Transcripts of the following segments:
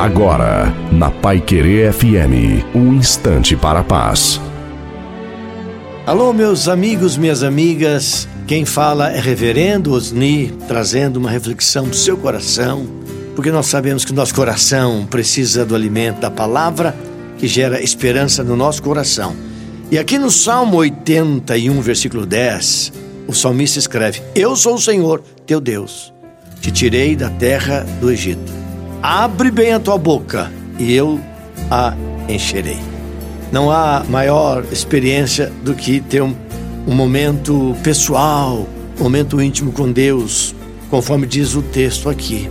Agora, na Pai Querer FM, um instante para a paz. Alô, meus amigos, minhas amigas. Quem fala é Reverendo Osni, trazendo uma reflexão do seu coração, porque nós sabemos que nosso coração precisa do alimento da palavra que gera esperança no nosso coração. E aqui no Salmo 81, versículo 10, o salmista escreve: Eu sou o Senhor, teu Deus, te tirei da terra do Egito. Abre bem a tua boca e eu a encherei. Não há maior experiência do que ter um, um momento pessoal, um momento íntimo com Deus, conforme diz o texto aqui.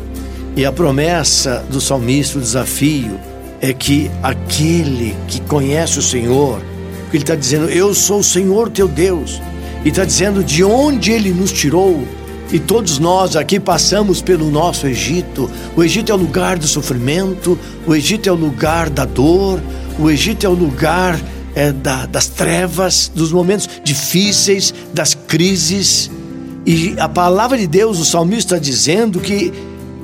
E a promessa do salmista, o desafio, é que aquele que conhece o Senhor, porque ele está dizendo, Eu sou o Senhor teu Deus, e está dizendo de onde ele nos tirou, e todos nós aqui passamos pelo nosso Egito. O Egito é o lugar do sofrimento, o Egito é o lugar da dor, o Egito é o lugar é, da, das trevas, dos momentos difíceis, das crises. E a palavra de Deus, o salmista está dizendo que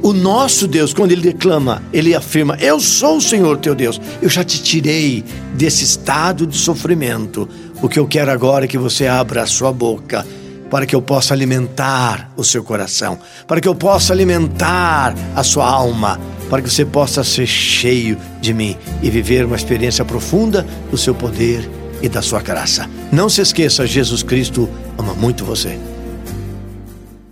o nosso Deus, quando ele declama, ele afirma: Eu sou o Senhor teu Deus, eu já te tirei desse estado de sofrimento. O que eu quero agora é que você abra a sua boca para que eu possa alimentar o seu coração, para que eu possa alimentar a sua alma, para que você possa ser cheio de mim e viver uma experiência profunda do seu poder e da sua graça. Não se esqueça, Jesus Cristo ama muito você.